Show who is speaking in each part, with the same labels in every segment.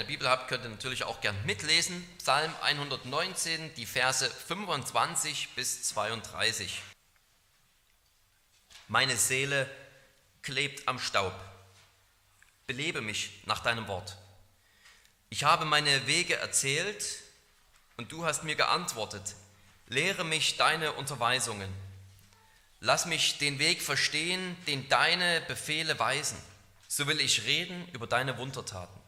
Speaker 1: der Bibel habt, könnt ihr natürlich auch gern mitlesen. Psalm 119, die Verse 25 bis 32. Meine Seele klebt am Staub. Belebe mich nach deinem Wort. Ich habe meine Wege erzählt und du hast mir geantwortet. Lehre mich deine Unterweisungen. Lass mich den Weg verstehen, den deine Befehle weisen. So will ich reden über deine Wundertaten.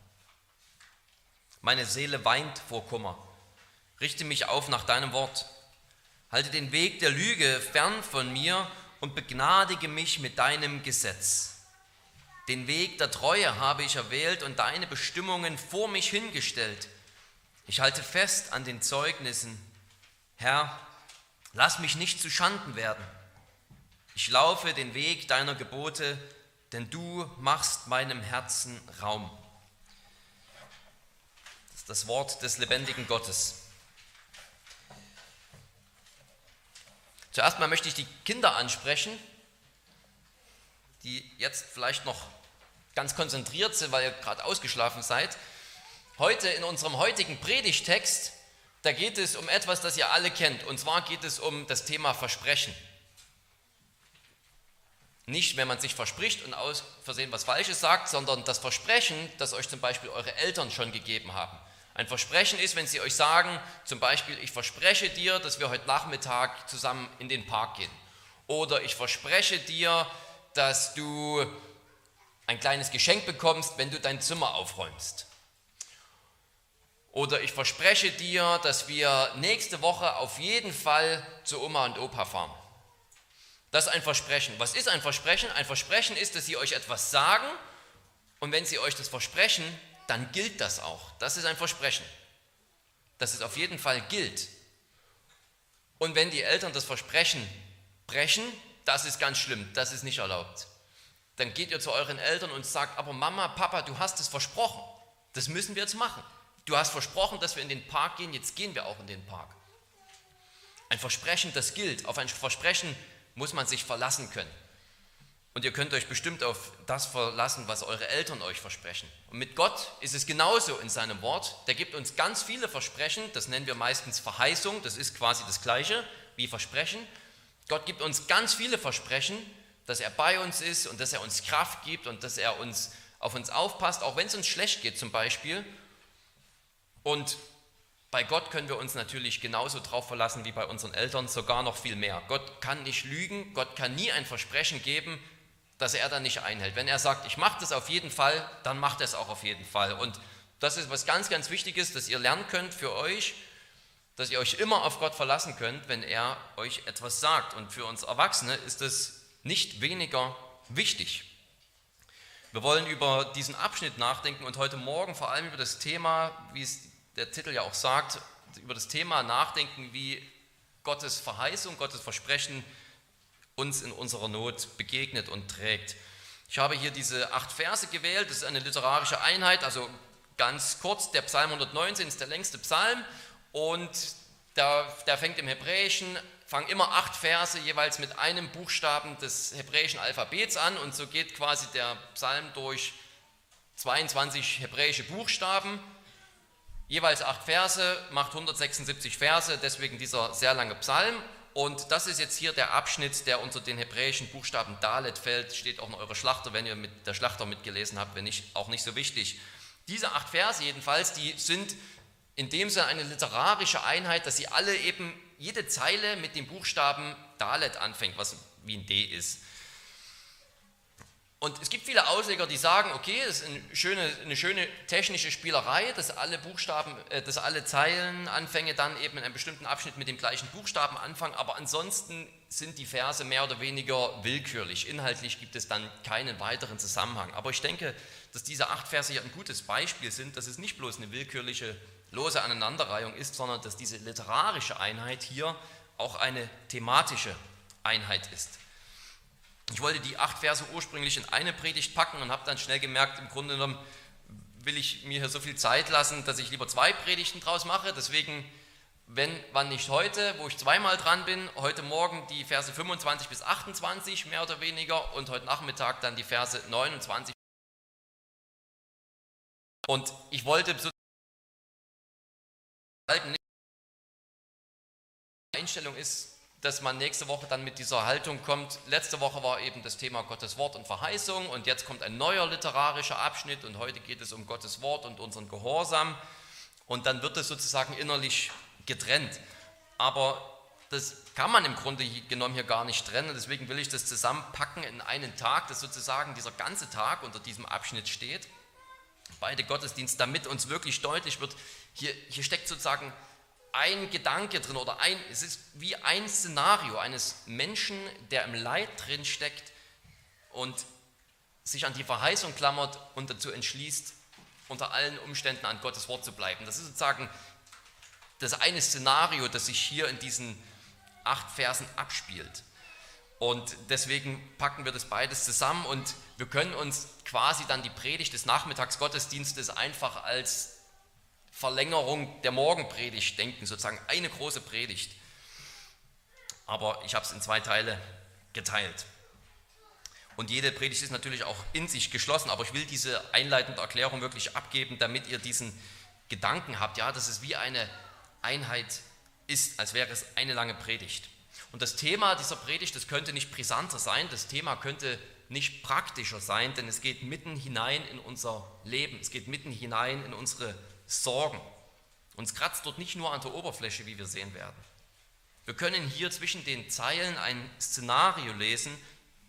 Speaker 1: Meine Seele weint vor Kummer. Richte mich auf nach deinem Wort. Halte den Weg der Lüge fern von mir und begnadige mich mit deinem Gesetz. Den Weg der Treue habe ich erwählt und deine Bestimmungen vor mich hingestellt. Ich halte fest an den Zeugnissen. Herr, lass mich nicht zu Schanden werden. Ich laufe den Weg deiner Gebote, denn du machst meinem Herzen Raum. Das Wort des lebendigen Gottes. Zuerst mal möchte ich die Kinder ansprechen, die jetzt vielleicht noch ganz konzentriert sind, weil ihr gerade ausgeschlafen seid. Heute in unserem heutigen Predigtext, da geht es um etwas, das ihr alle kennt. Und zwar geht es um das Thema Versprechen. Nicht, wenn man sich verspricht und aus Versehen was Falsches sagt, sondern das Versprechen, das euch zum Beispiel eure Eltern schon gegeben haben. Ein Versprechen ist, wenn sie euch sagen, zum Beispiel, ich verspreche dir, dass wir heute Nachmittag zusammen in den Park gehen. Oder ich verspreche dir, dass du ein kleines Geschenk bekommst, wenn du dein Zimmer aufräumst. Oder ich verspreche dir, dass wir nächste Woche auf jeden Fall zu Oma und Opa fahren. Das ist ein Versprechen. Was ist ein Versprechen? Ein Versprechen ist, dass sie euch etwas sagen und wenn sie euch das versprechen, dann gilt das auch. Das ist ein Versprechen, dass es auf jeden Fall gilt. Und wenn die Eltern das Versprechen brechen, das ist ganz schlimm, das ist nicht erlaubt. Dann geht ihr zu euren Eltern und sagt, aber Mama, Papa, du hast es versprochen. Das müssen wir jetzt machen. Du hast versprochen, dass wir in den Park gehen, jetzt gehen wir auch in den Park. Ein Versprechen, das gilt. Auf ein Versprechen muss man sich verlassen können. Und ihr könnt euch bestimmt auf das verlassen, was eure Eltern euch versprechen. Und mit Gott ist es genauso in seinem Wort. Der gibt uns ganz viele Versprechen, das nennen wir meistens Verheißung, das ist quasi das gleiche wie Versprechen. Gott gibt uns ganz viele Versprechen, dass er bei uns ist und dass er uns Kraft gibt und dass er uns auf uns aufpasst, auch wenn es uns schlecht geht zum Beispiel. Und bei Gott können wir uns natürlich genauso drauf verlassen wie bei unseren Eltern, sogar noch viel mehr. Gott kann nicht lügen, Gott kann nie ein Versprechen geben, dass er dann nicht einhält. Wenn er sagt, ich mache das auf jeden Fall, dann macht er es auch auf jeden Fall. Und das ist was ganz, ganz Wichtiges, dass ihr lernen könnt für euch, dass ihr euch immer auf Gott verlassen könnt, wenn er euch etwas sagt. Und für uns Erwachsene ist es nicht weniger wichtig. Wir wollen über diesen Abschnitt nachdenken und heute Morgen vor allem über das Thema, wie es der Titel ja auch sagt, über das Thema nachdenken, wie Gottes Verheißung, Gottes Versprechen uns in unserer Not begegnet und trägt. Ich habe hier diese acht Verse gewählt, das ist eine literarische Einheit, also ganz kurz, der Psalm 119 ist der längste Psalm. Und der, der fängt im Hebräischen, fangen immer acht Verse jeweils mit einem Buchstaben des hebräischen Alphabets an. Und so geht quasi der Psalm durch 22 hebräische Buchstaben, jeweils acht Verse, macht 176 Verse, deswegen dieser sehr lange Psalm und das ist jetzt hier der Abschnitt, der unter den hebräischen Buchstaben Dalet fällt. Steht auch in eurer Schlachter, wenn ihr mit der Schlachter mitgelesen habt, wenn nicht, auch nicht so wichtig. Diese acht Verse jedenfalls, die sind in dem Sinne eine literarische Einheit, dass sie alle eben jede Zeile mit dem Buchstaben Dalet anfängt, was wie ein D ist. Und es gibt viele Ausleger, die sagen, okay, das ist eine schöne, eine schöne technische Spielerei, dass alle Buchstaben, äh, dass alle Zeilenanfänge dann eben in einem bestimmten Abschnitt mit dem gleichen Buchstaben anfangen, aber ansonsten sind die Verse mehr oder weniger willkürlich. Inhaltlich gibt es dann keinen weiteren Zusammenhang. Aber ich denke, dass diese acht Verse hier ein gutes Beispiel sind, dass es nicht bloß eine willkürliche, lose Aneinanderreihung ist, sondern dass diese literarische Einheit hier auch eine thematische Einheit ist. Ich wollte die acht Verse ursprünglich in eine Predigt packen und habe dann schnell gemerkt, im Grunde genommen will ich mir hier so viel Zeit lassen, dass ich lieber zwei Predigten draus mache. Deswegen, wenn, wann nicht heute, wo ich zweimal dran bin, heute Morgen die Verse 25 bis 28 mehr oder weniger und heute Nachmittag dann die Verse 29 Und ich wollte so Einstellung ist, dass man nächste Woche dann mit dieser Haltung kommt. Letzte Woche war eben das Thema Gottes Wort und Verheißung und jetzt kommt ein neuer literarischer Abschnitt und heute geht es um Gottes Wort und unseren Gehorsam und dann wird es sozusagen innerlich getrennt. Aber das kann man im Grunde genommen hier gar nicht trennen. Deswegen will ich das zusammenpacken in einen Tag, dass sozusagen dieser ganze Tag unter diesem Abschnitt steht. Beide Gottesdienste, damit uns wirklich deutlich wird, hier, hier steckt sozusagen ein Gedanke drin oder ein, es ist wie ein Szenario eines Menschen, der im Leid drin steckt und sich an die Verheißung klammert und dazu entschließt, unter allen Umständen an Gottes Wort zu bleiben. Das ist sozusagen das eine Szenario, das sich hier in diesen acht Versen abspielt. Und deswegen packen wir das beides zusammen und wir können uns quasi dann die Predigt des Nachmittagsgottesdienstes einfach als Verlängerung der Morgenpredigt denken, sozusagen eine große Predigt. Aber ich habe es in zwei Teile geteilt. Und jede Predigt ist natürlich auch in sich geschlossen, aber ich will diese einleitende Erklärung wirklich abgeben, damit ihr diesen Gedanken habt, ja, dass es wie eine Einheit ist, als wäre es eine lange Predigt. Und das Thema dieser Predigt, das könnte nicht brisanter sein, das Thema könnte nicht praktischer sein, denn es geht mitten hinein in unser Leben, es geht mitten hinein in unsere Sorgen. Uns kratzt dort nicht nur an der Oberfläche, wie wir sehen werden. Wir können hier zwischen den Zeilen ein Szenario lesen,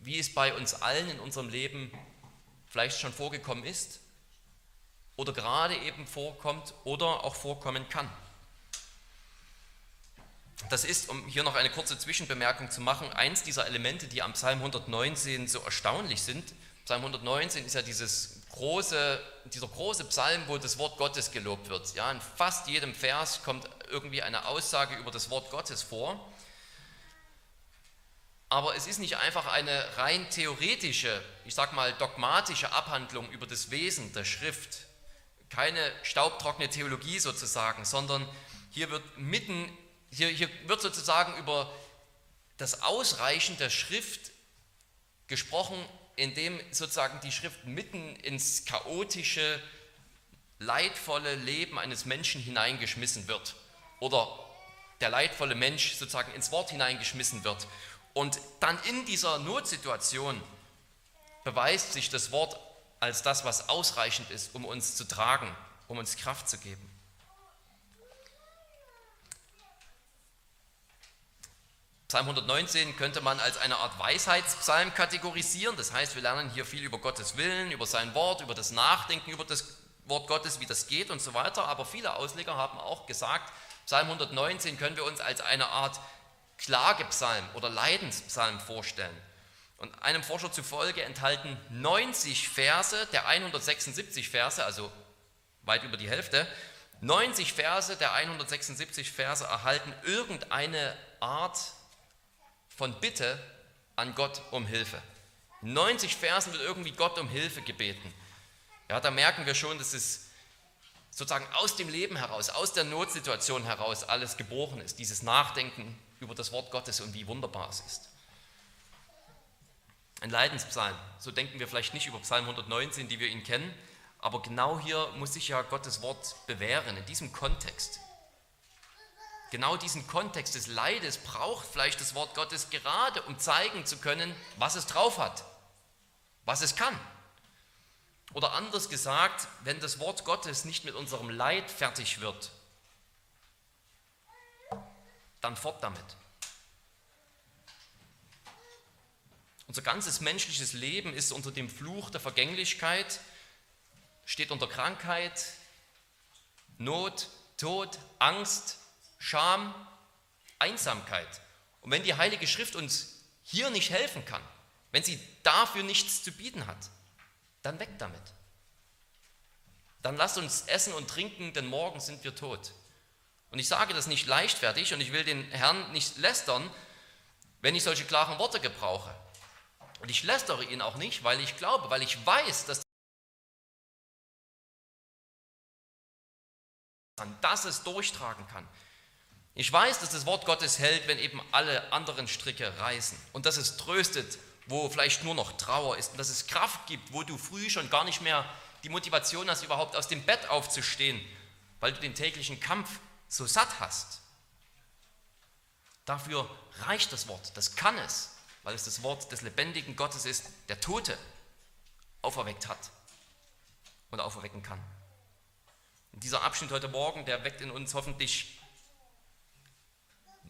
Speaker 1: wie es bei uns allen in unserem Leben vielleicht schon vorgekommen ist oder gerade eben vorkommt oder auch vorkommen kann. Das ist, um hier noch eine kurze Zwischenbemerkung zu machen, eins dieser Elemente, die am Psalm 119 so erstaunlich sind. Psalm 119 ist ja dieses große, dieser große Psalm, wo das Wort Gottes gelobt wird. Ja, in fast jedem Vers kommt irgendwie eine Aussage über das Wort Gottes vor. Aber es ist nicht einfach eine rein theoretische, ich sag mal dogmatische Abhandlung über das Wesen der Schrift. Keine staubtrockene Theologie sozusagen, sondern hier wird mitten hier, hier wird sozusagen über das Ausreichen der Schrift gesprochen, indem sozusagen die Schrift mitten ins chaotische, leidvolle Leben eines Menschen hineingeschmissen wird. Oder der leidvolle Mensch sozusagen ins Wort hineingeschmissen wird. Und dann in dieser Notsituation beweist sich das Wort als das, was ausreichend ist, um uns zu tragen, um uns Kraft zu geben. Psalm 119 könnte man als eine Art Weisheitspsalm kategorisieren. Das heißt, wir lernen hier viel über Gottes Willen, über sein Wort, über das Nachdenken über das Wort Gottes, wie das geht und so weiter. Aber viele Ausleger haben auch gesagt, Psalm 119 können wir uns als eine Art Klagepsalm oder Leidenspsalm vorstellen. Und einem Forscher zufolge enthalten 90 Verse der 176 Verse, also weit über die Hälfte, 90 Verse der 176 Verse erhalten irgendeine Art von Bitte an Gott um Hilfe. In 90 Versen wird irgendwie Gott um Hilfe gebeten. Ja, da merken wir schon, dass es sozusagen aus dem Leben heraus, aus der Notsituation heraus alles geboren ist, dieses Nachdenken über das Wort Gottes und wie wunderbar es ist. Ein Leidenspsalm, so denken wir vielleicht nicht über Psalm 119, die wir ihn kennen, aber genau hier muss sich ja Gottes Wort bewähren, in diesem Kontext. Genau diesen Kontext des Leides braucht vielleicht das Wort Gottes gerade, um zeigen zu können, was es drauf hat, was es kann. Oder anders gesagt, wenn das Wort Gottes nicht mit unserem Leid fertig wird, dann fort damit. Unser ganzes menschliches Leben ist unter dem Fluch der Vergänglichkeit, steht unter Krankheit, Not, Tod, Angst, Scham, Einsamkeit. Und wenn die Heilige Schrift uns hier nicht helfen kann, wenn sie dafür nichts zu bieten hat, dann weg damit. Dann lasst uns essen und trinken, denn morgen sind wir tot. Und ich sage das nicht leichtfertig und ich will den Herrn nicht lästern, wenn ich solche klaren Worte gebrauche. Und ich lästere ihn auch nicht, weil ich glaube, weil ich weiß, dass dass es durchtragen kann. Ich weiß, dass das Wort Gottes hält, wenn eben alle anderen Stricke reißen und dass es tröstet, wo vielleicht nur noch Trauer ist und dass es Kraft gibt, wo du früh schon gar nicht mehr die Motivation hast, überhaupt aus dem Bett aufzustehen, weil du den täglichen Kampf so satt hast. Dafür reicht das Wort, das kann es, weil es das Wort des lebendigen Gottes ist, der Tote auferweckt hat und auferwecken kann. Und dieser Abschnitt heute Morgen, der weckt in uns hoffentlich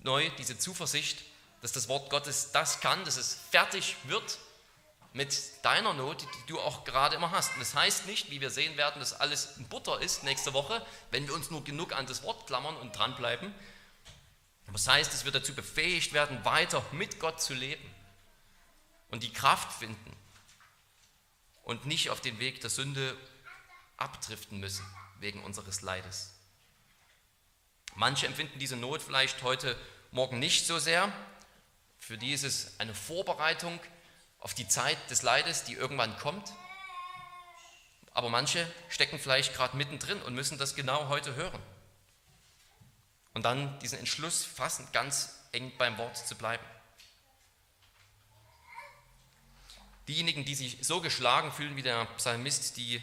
Speaker 1: neu diese Zuversicht, dass das Wort Gottes das kann, dass es fertig wird mit deiner Not, die du auch gerade immer hast. Und das heißt nicht, wie wir sehen werden, dass alles in Butter ist nächste Woche, wenn wir uns nur genug an das Wort klammern und dranbleiben. Aber das heißt, dass wir dazu befähigt werden, weiter mit Gott zu leben und die Kraft finden und nicht auf den Weg der Sünde abdriften müssen wegen unseres Leides. Manche empfinden diese Not vielleicht heute Morgen nicht so sehr. Für die ist es eine Vorbereitung auf die Zeit des Leides, die irgendwann kommt. Aber manche stecken vielleicht gerade mittendrin und müssen das genau heute hören. Und dann diesen Entschluss fassen, ganz eng beim Wort zu bleiben. Diejenigen, die sich so geschlagen fühlen wie der Psalmist, die,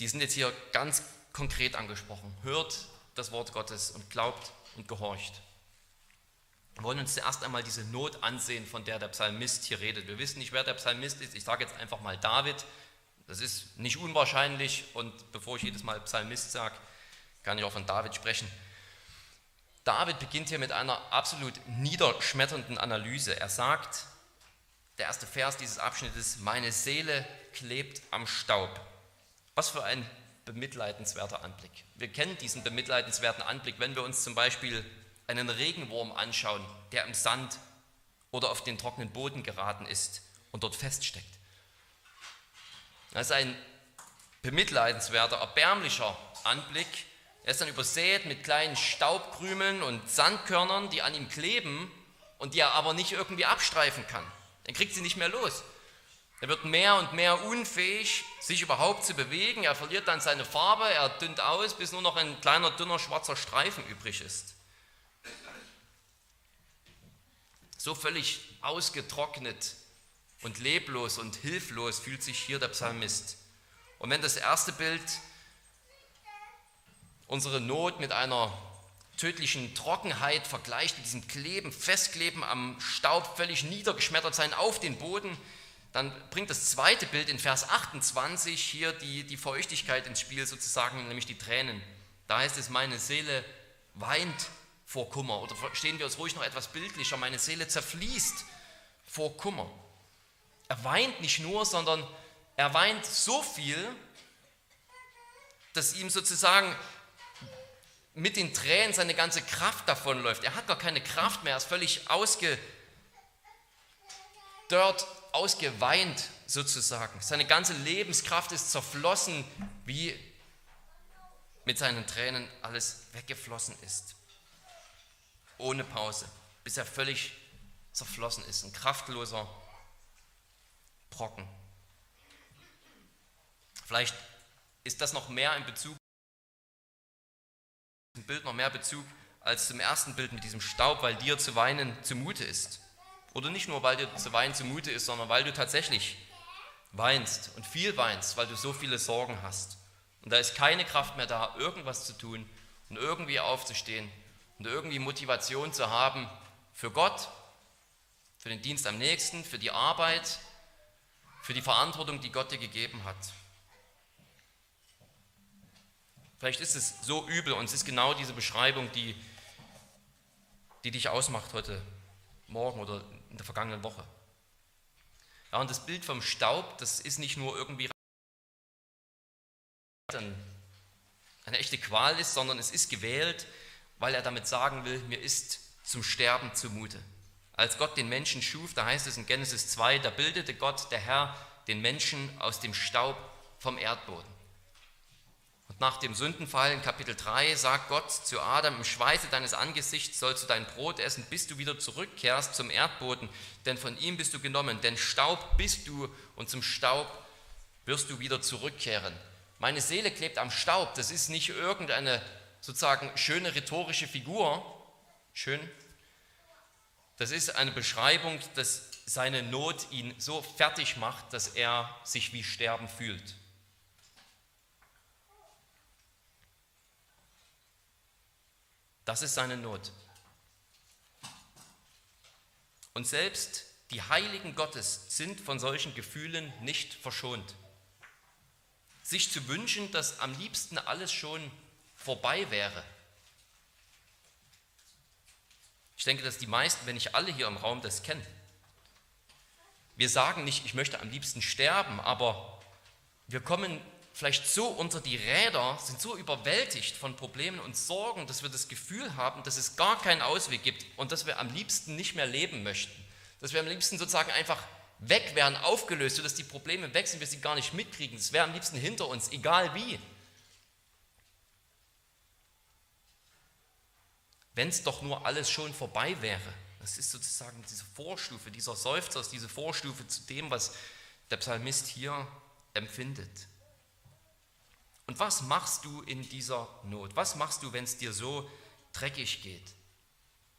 Speaker 1: die sind jetzt hier ganz konkret angesprochen. Hört das Wort Gottes und glaubt und gehorcht. Wir wollen uns zuerst einmal diese Not ansehen, von der der Psalmist hier redet. Wir wissen nicht, wer der Psalmist ist. Ich sage jetzt einfach mal David. Das ist nicht unwahrscheinlich und bevor ich jedes Mal Psalmist sage, kann ich auch von David sprechen. David beginnt hier mit einer absolut niederschmetternden Analyse. Er sagt, der erste Vers dieses Abschnittes, meine Seele klebt am Staub. Was für ein bemitleidenswerter Anblick. Wir kennen diesen bemitleidenswerten Anblick, wenn wir uns zum Beispiel einen Regenwurm anschauen, der im Sand oder auf den trockenen Boden geraten ist und dort feststeckt. Das ist ein bemitleidenswerter, erbärmlicher Anblick. Er ist dann übersät mit kleinen Staubkrümeln und Sandkörnern, die an ihm kleben und die er aber nicht irgendwie abstreifen kann. Er kriegt sie nicht mehr los. Er wird mehr und mehr unfähig, sich überhaupt zu bewegen. Er verliert dann seine Farbe, er dünnt aus, bis nur noch ein kleiner, dünner, schwarzer Streifen übrig ist. So völlig ausgetrocknet und leblos und hilflos fühlt sich hier der Psalmist. Und wenn das erste Bild unsere Not mit einer tödlichen Trockenheit vergleicht, mit diesem Kleben, Festkleben am Staub, völlig niedergeschmettert sein auf den Boden, dann bringt das zweite Bild in Vers 28 hier die, die Feuchtigkeit ins Spiel, sozusagen, nämlich die Tränen. Da heißt es, meine Seele weint vor Kummer. Oder verstehen wir uns ruhig noch etwas bildlicher, meine Seele zerfließt vor Kummer. Er weint nicht nur, sondern er weint so viel, dass ihm sozusagen mit den Tränen seine ganze Kraft davonläuft. Er hat gar keine Kraft mehr, er ist völlig ausgedörrt, ausgeweint sozusagen. Seine ganze Lebenskraft ist zerflossen, wie mit seinen Tränen alles weggeflossen ist ohne Pause, bis er völlig zerflossen ist, ein kraftloser Brocken. Vielleicht ist das noch mehr in Bezug, Bild noch mehr Bezug als zum ersten Bild mit diesem Staub, weil dir zu weinen zumute ist. Oder nicht nur, weil dir zu weinen zumute ist, sondern weil du tatsächlich weinst und viel weinst, weil du so viele Sorgen hast. Und da ist keine Kraft mehr da, irgendwas zu tun und irgendwie aufzustehen und irgendwie Motivation zu haben für Gott, für den Dienst am nächsten, für die Arbeit, für die Verantwortung, die Gott dir gegeben hat. Vielleicht ist es so übel und es ist genau diese Beschreibung, die, die dich ausmacht heute Morgen oder in der vergangenen Woche. Ja, und das Bild vom Staub, das ist nicht nur irgendwie eine echte Qual ist, sondern es ist gewählt, weil er damit sagen will, mir ist zum Sterben zumute. Als Gott den Menschen schuf, da heißt es in Genesis 2, da bildete Gott, der Herr, den Menschen aus dem Staub vom Erdboden. Und nach dem Sündenfall in Kapitel 3 sagt Gott zu Adam, im Schweiße deines Angesichts sollst du dein Brot essen, bis du wieder zurückkehrst zum Erdboden, denn von ihm bist du genommen, denn Staub bist du und zum Staub wirst du wieder zurückkehren. Meine Seele klebt am Staub, das ist nicht irgendeine sozusagen schöne rhetorische Figur, schön, das ist eine Beschreibung des seine Not ihn so fertig macht, dass er sich wie Sterben fühlt. Das ist seine Not. Und selbst die Heiligen Gottes sind von solchen Gefühlen nicht verschont. Sich zu wünschen, dass am liebsten alles schon vorbei wäre. Ich denke, dass die meisten, wenn nicht alle hier im Raum das kennen. Wir sagen nicht, ich möchte am liebsten sterben, aber wir kommen vielleicht so unter die Räder, sind so überwältigt von Problemen und Sorgen, dass wir das Gefühl haben, dass es gar keinen Ausweg gibt und dass wir am liebsten nicht mehr leben möchten. Dass wir am liebsten sozusagen einfach weg wären, aufgelöst, sodass die Probleme weg sind, wir sie gar nicht mitkriegen. Es wäre am liebsten hinter uns, egal wie. Wenn es doch nur alles schon vorbei wäre. Das ist sozusagen diese Vorstufe, dieser Seufzer diese Vorstufe zu dem, was der Psalmist hier empfindet. Und was machst du in dieser Not? Was machst du, wenn es dir so dreckig geht?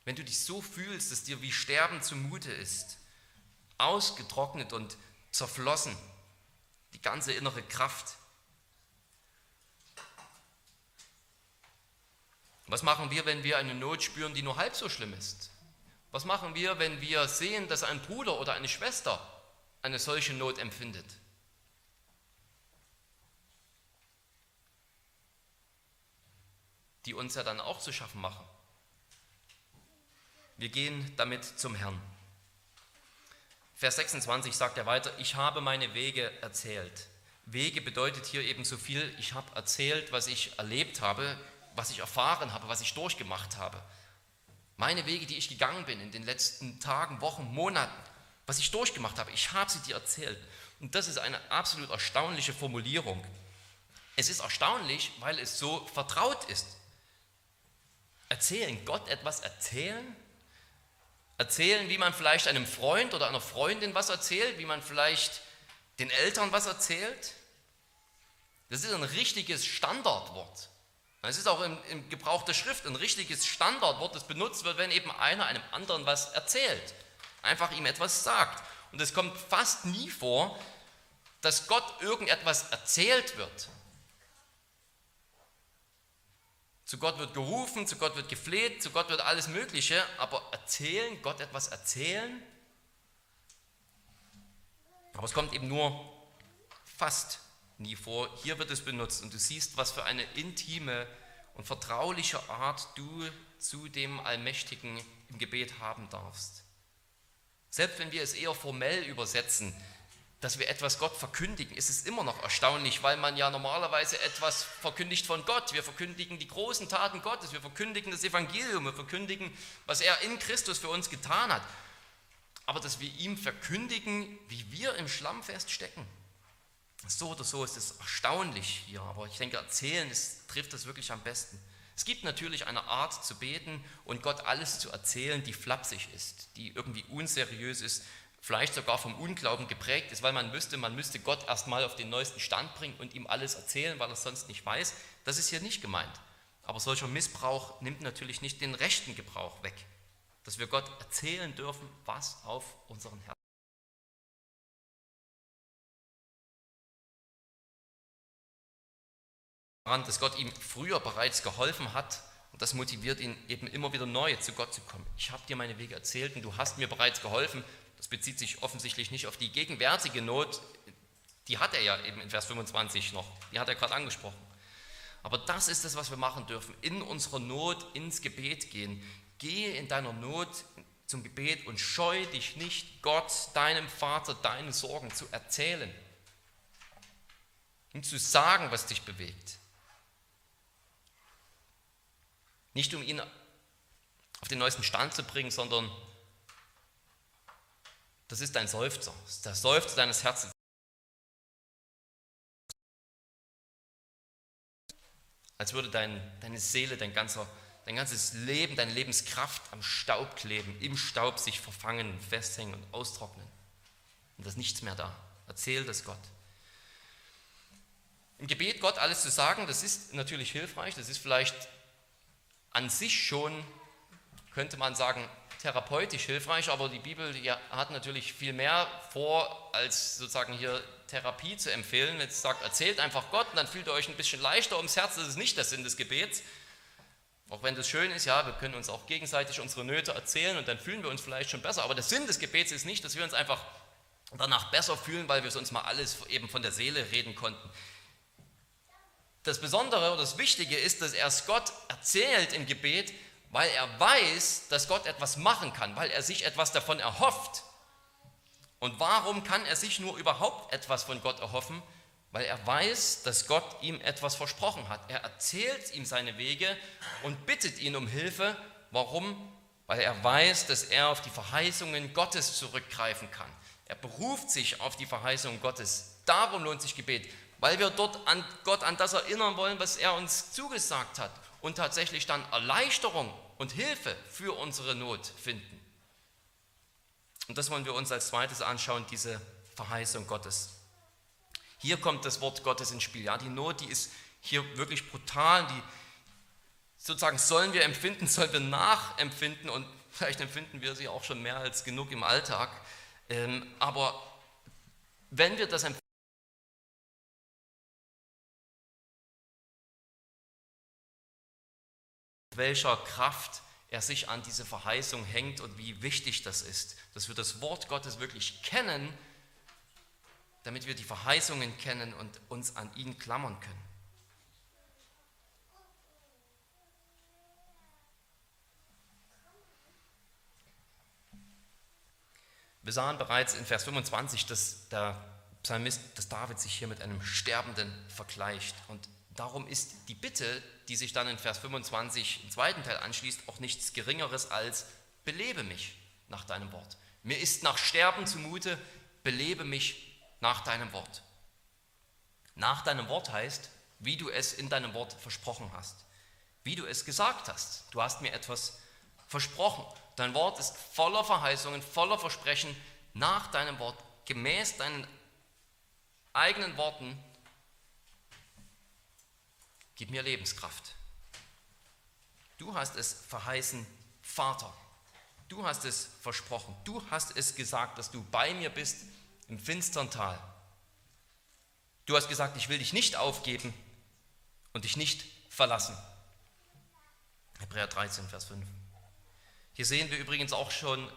Speaker 1: Wenn du dich so fühlst, dass dir wie Sterben zumute ist, ausgetrocknet und zerflossen, die ganze innere Kraft. Was machen wir, wenn wir eine Not spüren, die nur halb so schlimm ist? Was machen wir, wenn wir sehen, dass ein Bruder oder eine Schwester eine solche Not empfindet? Die uns ja dann auch zu schaffen machen. Wir gehen damit zum Herrn. Vers 26 sagt er weiter, ich habe meine Wege erzählt. Wege bedeutet hier eben so viel, ich habe erzählt, was ich erlebt habe, was ich erfahren habe, was ich durchgemacht habe. Meine Wege, die ich gegangen bin in den letzten Tagen, Wochen, Monaten, was ich durchgemacht habe, ich habe sie dir erzählt. Und das ist eine absolut erstaunliche Formulierung. Es ist erstaunlich, weil es so vertraut ist erzählen, Gott etwas erzählen? Erzählen, wie man vielleicht einem Freund oder einer Freundin was erzählt, wie man vielleicht den Eltern was erzählt? Das ist ein richtiges Standardwort. Es ist auch im, im, Gebrauch der Schrift ein richtiges Standardwort, das benutzt wird, wenn eben einer einem anderen was erzählt. Einfach ihm etwas sagt. Und es kommt fast nie vor, dass Gott irgendetwas erzählt wird. Zu Gott wird gerufen, zu Gott wird gefleht, zu Gott wird alles Mögliche, aber erzählen, Gott etwas erzählen? Aber es kommt eben nur fast nie vor. Hier wird es benutzt und du siehst, was für eine intime und vertrauliche Art du zu dem Allmächtigen im Gebet haben darfst. Selbst wenn wir es eher formell übersetzen, dass wir etwas Gott verkündigen, ist es immer noch erstaunlich, weil man ja normalerweise etwas verkündigt von Gott. Wir verkündigen die großen Taten Gottes, wir verkündigen das Evangelium, wir verkündigen, was er in Christus für uns getan hat. Aber dass wir ihm verkündigen, wie wir im Schlamm feststecken, so oder so ist es erstaunlich hier. Aber ich denke, erzählen ist, trifft das wirklich am besten. Es gibt natürlich eine Art zu beten und Gott alles zu erzählen, die flapsig ist, die irgendwie unseriös ist, vielleicht sogar vom Unglauben geprägt ist, weil man wüsste, man müsste Gott erstmal auf den neuesten Stand bringen und ihm alles erzählen, weil er es sonst nicht weiß. Das ist hier nicht gemeint. Aber solcher Missbrauch nimmt natürlich nicht den rechten Gebrauch weg, dass wir Gott erzählen dürfen, was auf unseren Herzen dass Gott ihm früher bereits geholfen hat und das motiviert ihn eben immer wieder neu zu Gott zu kommen. Ich habe dir meine Wege erzählt und du hast mir bereits geholfen. Das bezieht sich offensichtlich nicht auf die gegenwärtige Not, die hat er ja eben in Vers 25 noch, die hat er gerade angesprochen. Aber das ist es, was wir machen dürfen, in unserer Not ins Gebet gehen. Gehe in deiner Not zum Gebet und scheu dich nicht, Gott, deinem Vater, deine Sorgen zu erzählen. Ihm zu sagen, was dich bewegt. Nicht um ihn auf den neuesten Stand zu bringen, sondern das ist dein Seufzer, das Seufzer deines Herzens. Als würde dein, deine Seele, dein, ganzer, dein ganzes Leben, deine Lebenskraft am Staub kleben, im Staub sich verfangen, festhängen und austrocknen. Und da ist nichts mehr da. Erzähl das Gott. Im Gebet Gott alles zu sagen, das ist natürlich hilfreich, das ist vielleicht an sich schon, könnte man sagen, therapeutisch hilfreich, aber die Bibel die hat natürlich viel mehr vor, als sozusagen hier Therapie zu empfehlen. Jetzt sagt, erzählt einfach Gott und dann fühlt ihr euch ein bisschen leichter ums Herz. Das ist nicht der Sinn des Gebets. Auch wenn das schön ist, ja, wir können uns auch gegenseitig unsere Nöte erzählen und dann fühlen wir uns vielleicht schon besser. Aber der Sinn des Gebets ist nicht, dass wir uns einfach danach besser fühlen, weil wir uns mal alles eben von der Seele reden konnten. Das Besondere oder das Wichtige ist, dass er es Gott erzählt im Gebet, weil er weiß, dass Gott etwas machen kann, weil er sich etwas davon erhofft. Und warum kann er sich nur überhaupt etwas von Gott erhoffen? Weil er weiß, dass Gott ihm etwas versprochen hat. Er erzählt ihm seine Wege und bittet ihn um Hilfe. Warum? Weil er weiß, dass er auf die Verheißungen Gottes zurückgreifen kann. Er beruft sich auf die Verheißungen Gottes. Darum lohnt sich Gebet, weil wir dort an Gott an das erinnern wollen, was er uns zugesagt hat und tatsächlich dann Erleichterung und Hilfe für unsere Not finden. Und das wollen wir uns als zweites anschauen, diese Verheißung Gottes. Hier kommt das Wort Gottes ins Spiel. Ja, die Not, die ist hier wirklich brutal. Die sozusagen sollen wir empfinden, sollen wir nachempfinden und vielleicht empfinden wir sie auch schon mehr als genug im Alltag. Ähm, aber wenn wir das empfinden, welcher Kraft er sich an diese Verheißung hängt und wie wichtig das ist, dass wir das Wort Gottes wirklich kennen damit wir die Verheißungen kennen und uns an ihn klammern können. Wir sahen bereits in Vers 25, dass der Psalmist, dass David sich hier mit einem Sterbenden vergleicht. Und darum ist die Bitte, die sich dann in Vers 25 im zweiten Teil anschließt, auch nichts Geringeres als belebe mich nach deinem Wort. Mir ist nach Sterben zumute, belebe mich nach deinem Wort. Nach deinem Wort heißt, wie du es in deinem Wort versprochen hast, wie du es gesagt hast. Du hast mir etwas versprochen. Dein Wort ist voller Verheißungen, voller Versprechen nach deinem Wort, gemäß deinen eigenen Worten. Gib mir Lebenskraft. Du hast es verheißen, Vater. Du hast es versprochen. Du hast es gesagt, dass du bei mir bist im finstern Tal. Du hast gesagt, ich will dich nicht aufgeben und dich nicht verlassen. Hebräer 13, Vers 5. Hier sehen wir übrigens auch schon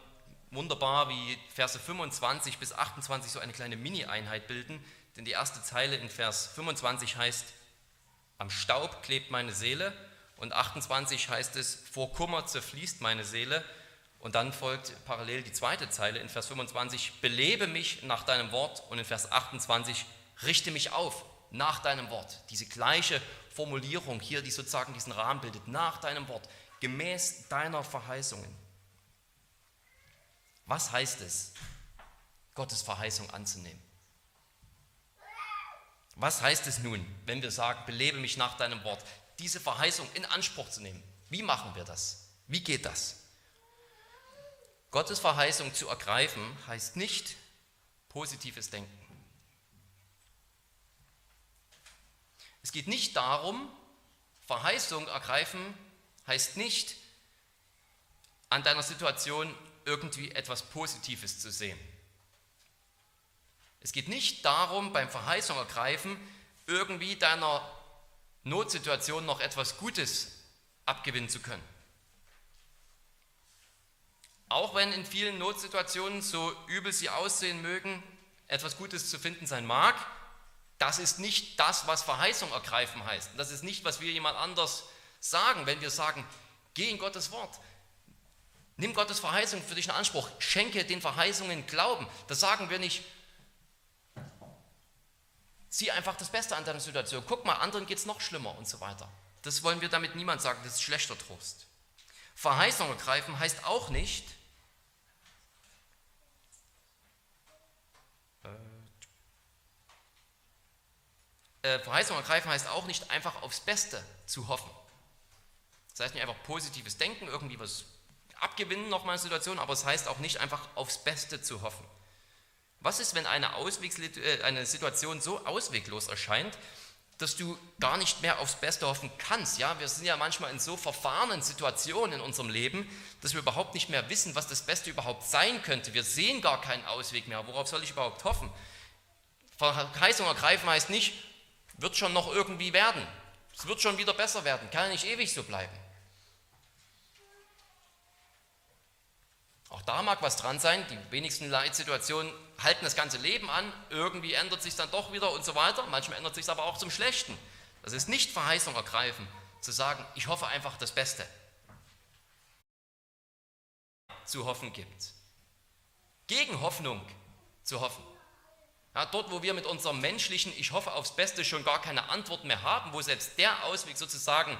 Speaker 1: wunderbar, wie Verse 25 bis 28 so eine kleine Mini-Einheit bilden, denn die erste Zeile in Vers 25 heißt, am Staub klebt meine Seele und 28 heißt es, vor Kummer zerfließt meine Seele und dann folgt parallel die zweite Zeile in Vers 25, belebe mich nach deinem Wort und in Vers 28, richte mich auf nach deinem Wort. Diese gleiche Formulierung hier, die sozusagen diesen Rahmen bildet, nach deinem Wort, gemäß deiner Verheißungen. Was heißt es, Gottes Verheißung anzunehmen? Was heißt es nun, wenn wir sagen, belebe mich nach deinem Wort, diese Verheißung in Anspruch zu nehmen? Wie machen wir das? Wie geht das? Gottes Verheißung zu ergreifen heißt nicht positives Denken. Es geht nicht darum, Verheißung ergreifen heißt nicht, an deiner Situation irgendwie etwas Positives zu sehen. Es geht nicht darum, beim Verheißung ergreifen, irgendwie deiner Notsituation noch etwas Gutes abgewinnen zu können. Auch wenn in vielen Notsituationen, so übel sie aussehen mögen, etwas Gutes zu finden sein mag, das ist nicht das, was Verheißung ergreifen heißt. Das ist nicht, was wir jemand anders sagen, wenn wir sagen, geh in Gottes Wort. Nimm Gottes Verheißung für dich in Anspruch. Schenke den Verheißungen Glauben. Das sagen wir nicht. Sieh einfach das Beste an deiner Situation. Guck mal, anderen geht es noch schlimmer und so weiter. Das wollen wir damit niemand sagen. Das ist schlechter Trost. Verheißung ergreifen heißt auch nicht, äh, Verheißung ergreifen heißt auch nicht einfach aufs Beste zu hoffen. Das heißt nicht einfach positives Denken, irgendwie was abgewinnen noch mal eine Situation, aber es heißt auch nicht einfach aufs Beste zu hoffen. Was ist, wenn eine, äh, eine Situation so ausweglos erscheint, dass du gar nicht mehr aufs Beste hoffen kannst. Ja, wir sind ja manchmal in so verfahrenen Situationen in unserem Leben, dass wir überhaupt nicht mehr wissen, was das Beste überhaupt sein könnte. Wir sehen gar keinen Ausweg mehr. Worauf soll ich überhaupt hoffen? Verheißung ergreifen heißt nicht, wird schon noch irgendwie werden. Es wird schon wieder besser werden. Kann ja nicht ewig so bleiben. Auch da mag was dran sein. Die wenigsten Leitsituationen halten das ganze Leben an. Irgendwie ändert sich dann doch wieder und so weiter. Manchmal ändert sich es aber auch zum Schlechten. Das ist nicht Verheißung ergreifen, zu sagen, ich hoffe einfach das Beste. Zu hoffen gibt. Gegen Hoffnung zu hoffen. Ja, dort, wo wir mit unserem menschlichen Ich hoffe aufs Beste schon gar keine Antwort mehr haben, wo selbst der Ausweg sozusagen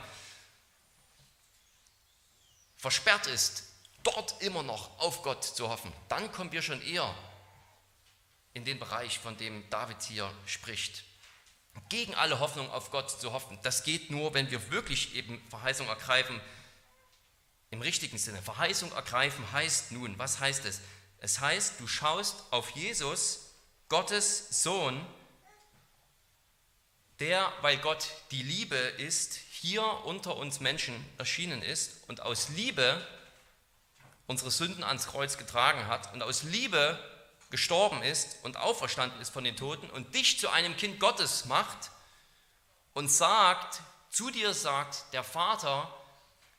Speaker 1: versperrt ist, dort immer noch auf Gott zu hoffen, dann kommen wir schon eher in den Bereich, von dem David hier spricht. Gegen alle Hoffnung auf Gott zu hoffen, das geht nur, wenn wir wirklich eben Verheißung ergreifen im richtigen Sinne. Verheißung ergreifen heißt nun, was heißt es? Es heißt, du schaust auf Jesus, Gottes Sohn, der, weil Gott die Liebe ist, hier unter uns Menschen erschienen ist und aus Liebe unsere Sünden ans Kreuz getragen hat und aus Liebe gestorben ist und auferstanden ist von den Toten und dich zu einem Kind Gottes macht und sagt, zu dir sagt, der Vater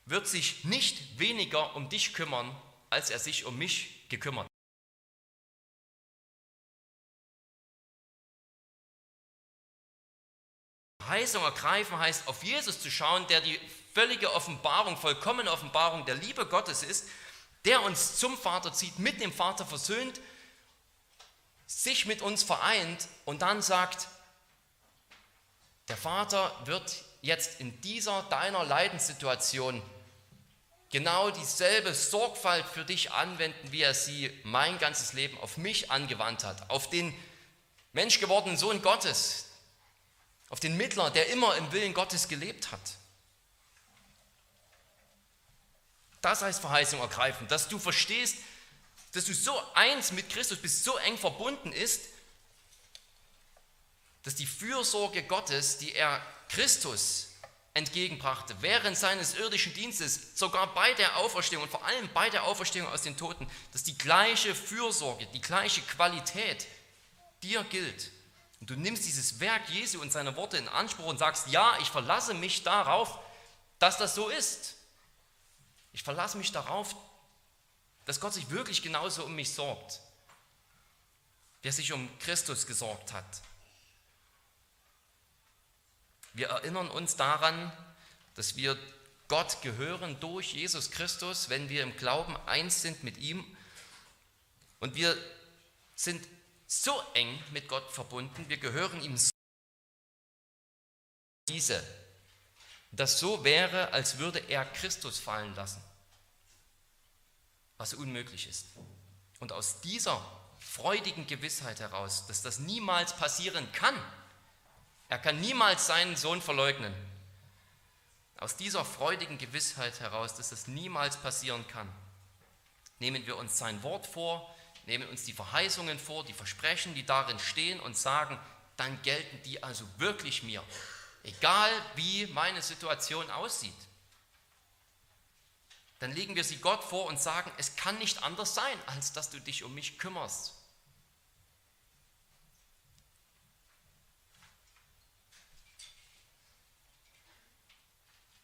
Speaker 1: wird sich nicht weniger um dich kümmern, als er sich um mich gekümmert. Heisung ergreifen heißt, auf Jesus zu schauen, der die völlige Offenbarung, vollkommene Offenbarung der Liebe Gottes ist der uns zum Vater zieht, mit dem Vater versöhnt, sich mit uns vereint und dann sagt, der Vater wird jetzt in dieser deiner Leidenssituation genau dieselbe Sorgfalt für dich anwenden, wie er sie mein ganzes Leben auf mich angewandt hat, auf den menschgewordenen Sohn Gottes, auf den Mittler, der immer im Willen Gottes gelebt hat. Das heißt Verheißung ergreifen, dass du verstehst, dass du so eins mit Christus bist, so eng verbunden ist, dass die Fürsorge Gottes, die er Christus entgegenbrachte, während seines irdischen Dienstes, sogar bei der Auferstehung und vor allem bei der Auferstehung aus den Toten, dass die gleiche Fürsorge, die gleiche Qualität dir gilt. Und du nimmst dieses Werk Jesu und seine Worte in Anspruch und sagst, ja, ich verlasse mich darauf, dass das so ist. Ich verlasse mich darauf, dass Gott sich wirklich genauso um mich sorgt, wie er sich um Christus gesorgt hat. Wir erinnern uns daran, dass wir Gott gehören durch Jesus Christus, wenn wir im Glauben eins sind mit ihm. Und wir sind so eng mit Gott verbunden, wir gehören ihm so. Diese das so wäre, als würde er Christus fallen lassen, was unmöglich ist. Und aus dieser freudigen Gewissheit heraus, dass das niemals passieren kann, er kann niemals seinen Sohn verleugnen, aus dieser freudigen Gewissheit heraus, dass das niemals passieren kann, nehmen wir uns sein Wort vor, nehmen uns die Verheißungen vor, die Versprechen, die darin stehen und sagen, dann gelten die also wirklich mir egal wie meine Situation aussieht. Dann legen wir sie Gott vor und sagen, es kann nicht anders sein, als dass du dich um mich kümmerst.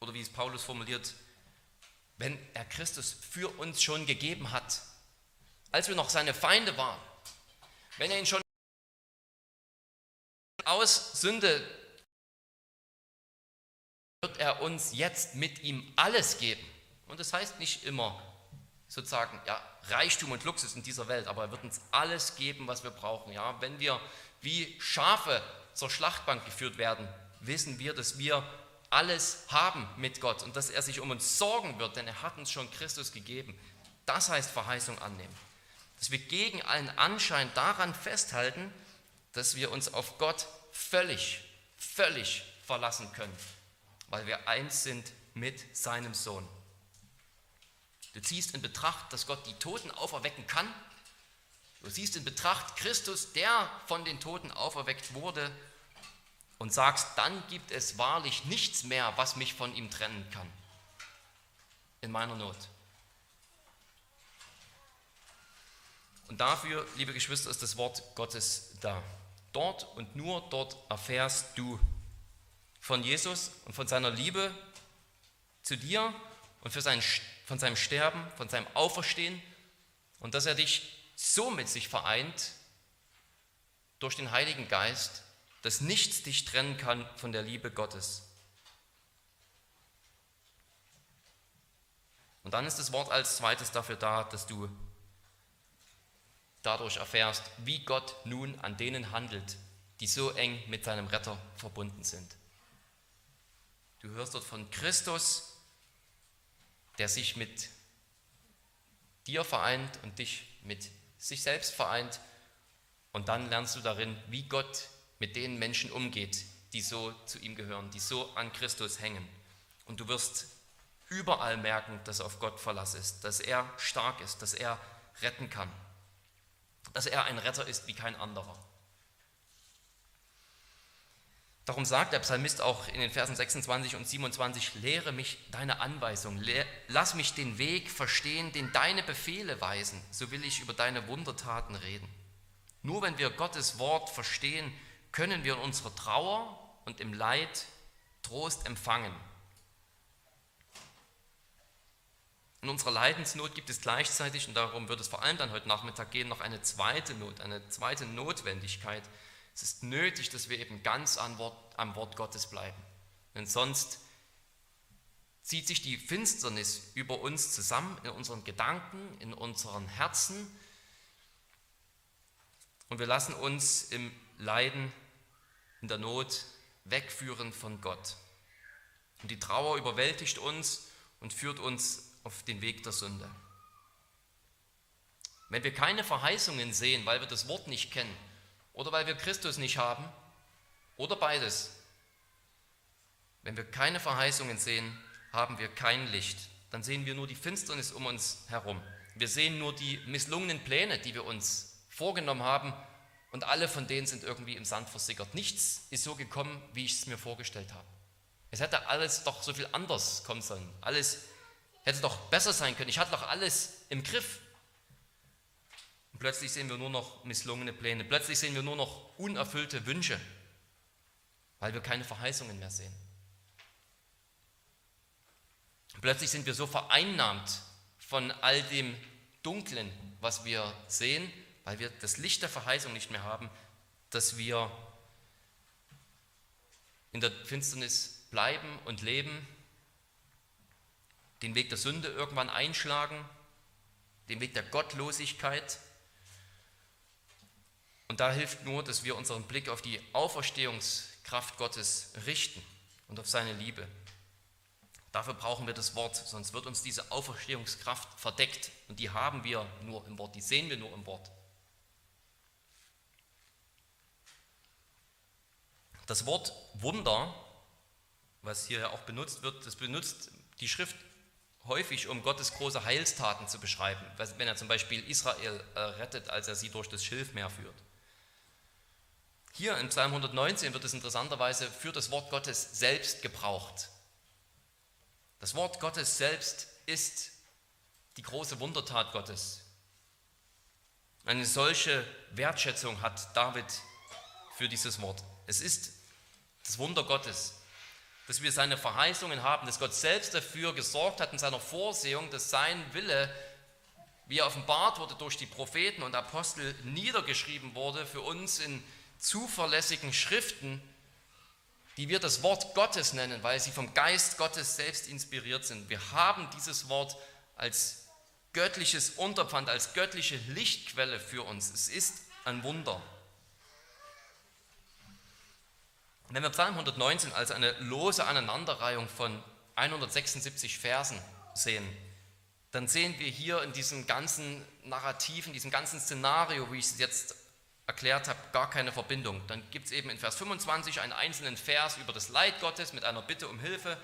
Speaker 1: Oder wie es Paulus formuliert, wenn er Christus für uns schon gegeben hat, als wir noch seine Feinde waren, wenn er ihn schon aus Sünde wird er uns jetzt mit ihm alles geben. Und das heißt nicht immer sozusagen ja, Reichtum und Luxus in dieser Welt, aber er wird uns alles geben, was wir brauchen. Ja? Wenn wir wie Schafe zur Schlachtbank geführt werden, wissen wir, dass wir alles haben mit Gott und dass er sich um uns sorgen wird, denn er hat uns schon Christus gegeben. Das heißt Verheißung annehmen. Dass wir gegen allen Anschein daran festhalten, dass wir uns auf Gott völlig, völlig verlassen können weil wir eins sind mit seinem Sohn. Du ziehst in Betracht, dass Gott die Toten auferwecken kann. Du siehst in Betracht Christus, der von den Toten auferweckt wurde. und sagst, dann gibt es wahrlich nichts mehr, was mich von ihm trennen kann. In meiner Not. Und dafür, liebe Geschwister, ist das Wort Gottes da. Dort und nur dort erfährst du von Jesus und von seiner Liebe zu dir und für sein, von seinem Sterben, von seinem Auferstehen und dass er dich so mit sich vereint durch den Heiligen Geist, dass nichts dich trennen kann von der Liebe Gottes. Und dann ist das Wort als zweites dafür da, dass du dadurch erfährst, wie Gott nun an denen handelt, die so eng mit seinem Retter verbunden sind. Du hörst dort von Christus, der sich mit dir vereint und dich mit sich selbst vereint. Und dann lernst du darin, wie Gott mit den Menschen umgeht, die so zu ihm gehören, die so an Christus hängen. Und du wirst überall merken, dass auf Gott Verlass ist, dass er stark ist, dass er retten kann, dass er ein Retter ist wie kein anderer. Darum sagt der Psalmist auch in den Versen 26 und 27, lehre mich deine Anweisung, lass mich den Weg verstehen, den deine Befehle weisen, so will ich über deine Wundertaten reden. Nur wenn wir Gottes Wort verstehen, können wir in unserer Trauer und im Leid Trost empfangen. In unserer Leidensnot gibt es gleichzeitig, und darum wird es vor allem dann heute Nachmittag gehen, noch eine zweite Not, eine zweite Notwendigkeit, es ist nötig, dass wir eben ganz am Wort, am Wort Gottes bleiben. Denn sonst zieht sich die Finsternis über uns zusammen, in unseren Gedanken, in unseren Herzen. Und wir lassen uns im Leiden, in der Not wegführen von Gott. Und die Trauer überwältigt uns und führt uns auf den Weg der Sünde. Wenn wir keine Verheißungen sehen, weil wir das Wort nicht kennen, oder weil wir Christus nicht haben oder beides. Wenn wir keine Verheißungen sehen, haben wir kein Licht. Dann sehen wir nur die Finsternis um uns herum. Wir sehen nur die misslungenen Pläne, die wir uns vorgenommen haben und alle von denen sind irgendwie im Sand versickert. Nichts ist so gekommen, wie ich es mir vorgestellt habe. Es hätte alles doch so viel anders kommen sollen. Alles hätte doch besser sein können. Ich hatte doch alles im Griff. Plötzlich sehen wir nur noch misslungene Pläne. Plötzlich sehen wir nur noch unerfüllte Wünsche, weil wir keine Verheißungen mehr sehen. Plötzlich sind wir so vereinnahmt von all dem Dunklen, was wir sehen, weil wir das Licht der Verheißung nicht mehr haben, dass wir in der Finsternis bleiben und leben, den Weg der Sünde irgendwann einschlagen, den Weg der Gottlosigkeit und da hilft nur, dass wir unseren Blick auf die Auferstehungskraft Gottes richten und auf seine Liebe. Dafür brauchen wir das Wort, sonst wird uns diese Auferstehungskraft verdeckt. Und die haben wir nur im Wort, die sehen wir nur im Wort. Das Wort Wunder, was hier auch benutzt wird, das benutzt die Schrift häufig, um Gottes große Heilstaten zu beschreiben. Wenn er zum Beispiel Israel äh, rettet, als er sie durch das Schilfmeer führt. Hier in Psalm 119 wird es interessanterweise für das Wort Gottes selbst gebraucht. Das Wort Gottes selbst ist die große Wundertat Gottes. Eine solche Wertschätzung hat David für dieses Wort. Es ist das Wunder Gottes, dass wir seine Verheißungen haben, dass Gott selbst dafür gesorgt hat in seiner Vorsehung, dass sein Wille, wie er offenbart wurde durch die Propheten und Apostel, niedergeschrieben wurde für uns in zuverlässigen Schriften, die wir das Wort Gottes nennen, weil sie vom Geist Gottes selbst inspiriert sind. Wir haben dieses Wort als göttliches Unterpfand, als göttliche Lichtquelle für uns. Es ist ein Wunder. Wenn wir Psalm 119 als eine lose Aneinanderreihung von 176 Versen sehen, dann sehen wir hier in diesem ganzen Narrativ, in diesem ganzen Szenario, wie ich es jetzt erklärt habe, gar keine Verbindung. Dann gibt es eben in Vers 25 einen einzelnen Vers über das Leid Gottes mit einer Bitte um Hilfe.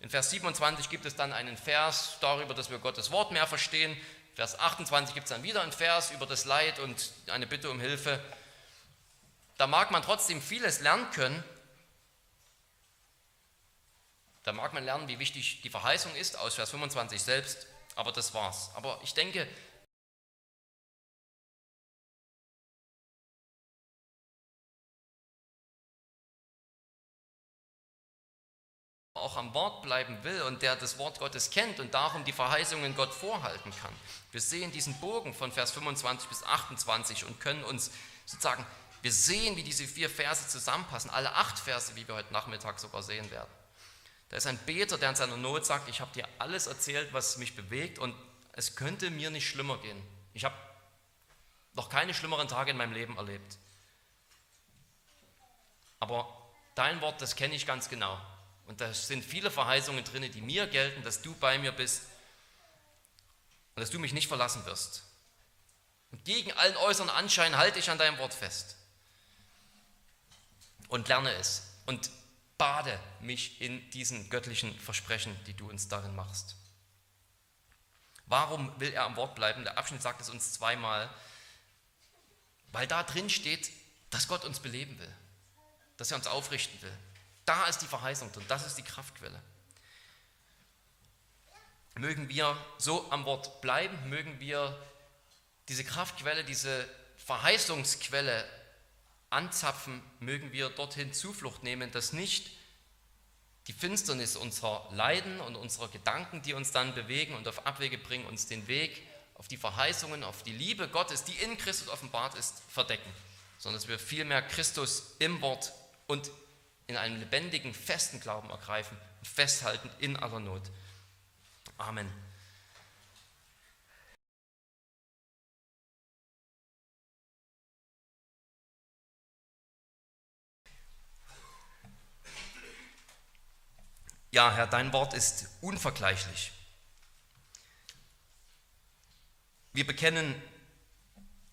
Speaker 1: In Vers 27 gibt es dann einen Vers darüber, dass wir Gottes Wort mehr verstehen. Vers 28 gibt es dann wieder einen Vers über das Leid und eine Bitte um Hilfe. Da mag man trotzdem vieles lernen können, Da mag man lernen, wie wichtig die Verheißung ist aus Vers 25 selbst, aber das war's. Aber ich denke, auch am Wort bleiben will und der das Wort Gottes kennt und darum die Verheißungen Gott vorhalten kann. Wir sehen diesen Bogen von Vers 25 bis 28 und können uns sozusagen, wir sehen, wie diese vier Verse zusammenpassen, alle acht Verse, wie wir heute Nachmittag sogar sehen werden. Da ist ein Beter, der in seiner Not sagt, ich habe dir alles erzählt, was mich bewegt und es könnte mir nicht schlimmer gehen. Ich habe noch keine schlimmeren Tage in meinem Leben erlebt. Aber dein Wort, das kenne ich ganz genau. Und da sind viele Verheißungen drin, die mir gelten, dass du bei mir bist und dass du mich nicht verlassen wirst. Und gegen allen äußeren Anschein halte ich an deinem Wort fest und lerne es und bade mich in diesen göttlichen Versprechen, die du uns darin machst. Warum will er am Wort bleiben? Der Abschnitt sagt es uns zweimal, weil da drin steht, dass Gott uns beleben will, dass er uns aufrichten will, da ist die Verheißung drin, das ist die Kraftquelle. Mögen wir so am Wort bleiben, mögen wir diese Kraftquelle, diese Verheißungsquelle anzapfen, mögen wir dorthin Zuflucht nehmen, dass nicht die Finsternis unserer Leiden und unserer Gedanken, die uns dann bewegen und auf Abwege bringen, uns den Weg auf die Verheißungen, auf die Liebe Gottes, die in Christus offenbart ist, verdecken, sondern dass wir vielmehr Christus im Wort und in einem lebendigen, festen Glauben ergreifen und festhalten in aller Not. Amen. Ja, Herr, dein Wort ist unvergleichlich. Wir bekennen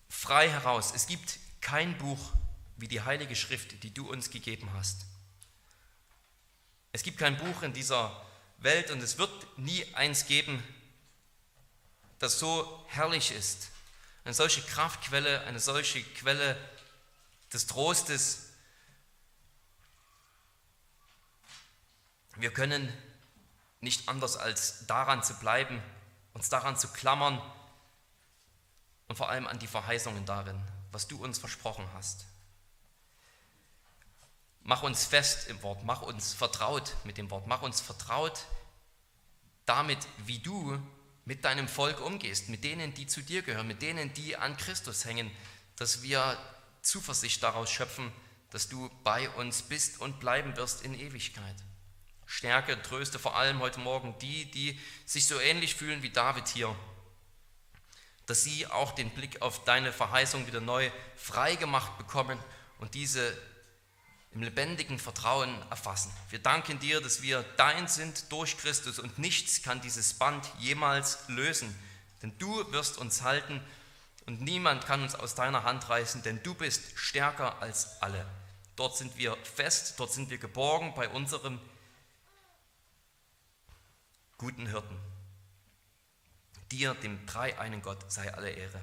Speaker 1: frei heraus, es gibt kein Buch wie die Heilige Schrift, die du uns gegeben hast. Es gibt kein Buch in dieser Welt und es wird nie eins geben, das so herrlich ist. Eine solche Kraftquelle, eine solche Quelle des Trostes. Wir können nicht anders als daran zu bleiben, uns daran zu klammern und vor allem an die Verheißungen darin, was du uns versprochen hast. Mach uns fest im Wort, mach uns vertraut mit dem Wort, mach uns vertraut damit, wie du mit deinem Volk umgehst, mit denen, die zu dir gehören, mit denen, die an Christus hängen, dass wir Zuversicht daraus schöpfen, dass du bei uns bist und bleiben wirst in Ewigkeit. Stärke, tröste vor allem heute Morgen die, die sich so ähnlich fühlen wie David hier, dass sie auch den Blick auf deine Verheißung wieder neu freigemacht bekommen und diese im lebendigen Vertrauen erfassen. Wir danken dir, dass wir dein sind durch Christus und nichts kann dieses Band jemals lösen, denn du wirst uns halten und niemand kann uns aus deiner Hand reißen, denn du bist stärker als alle. Dort sind wir fest, dort sind wir geborgen bei unserem guten Hirten. Dir, dem dreieinen Gott, sei alle Ehre.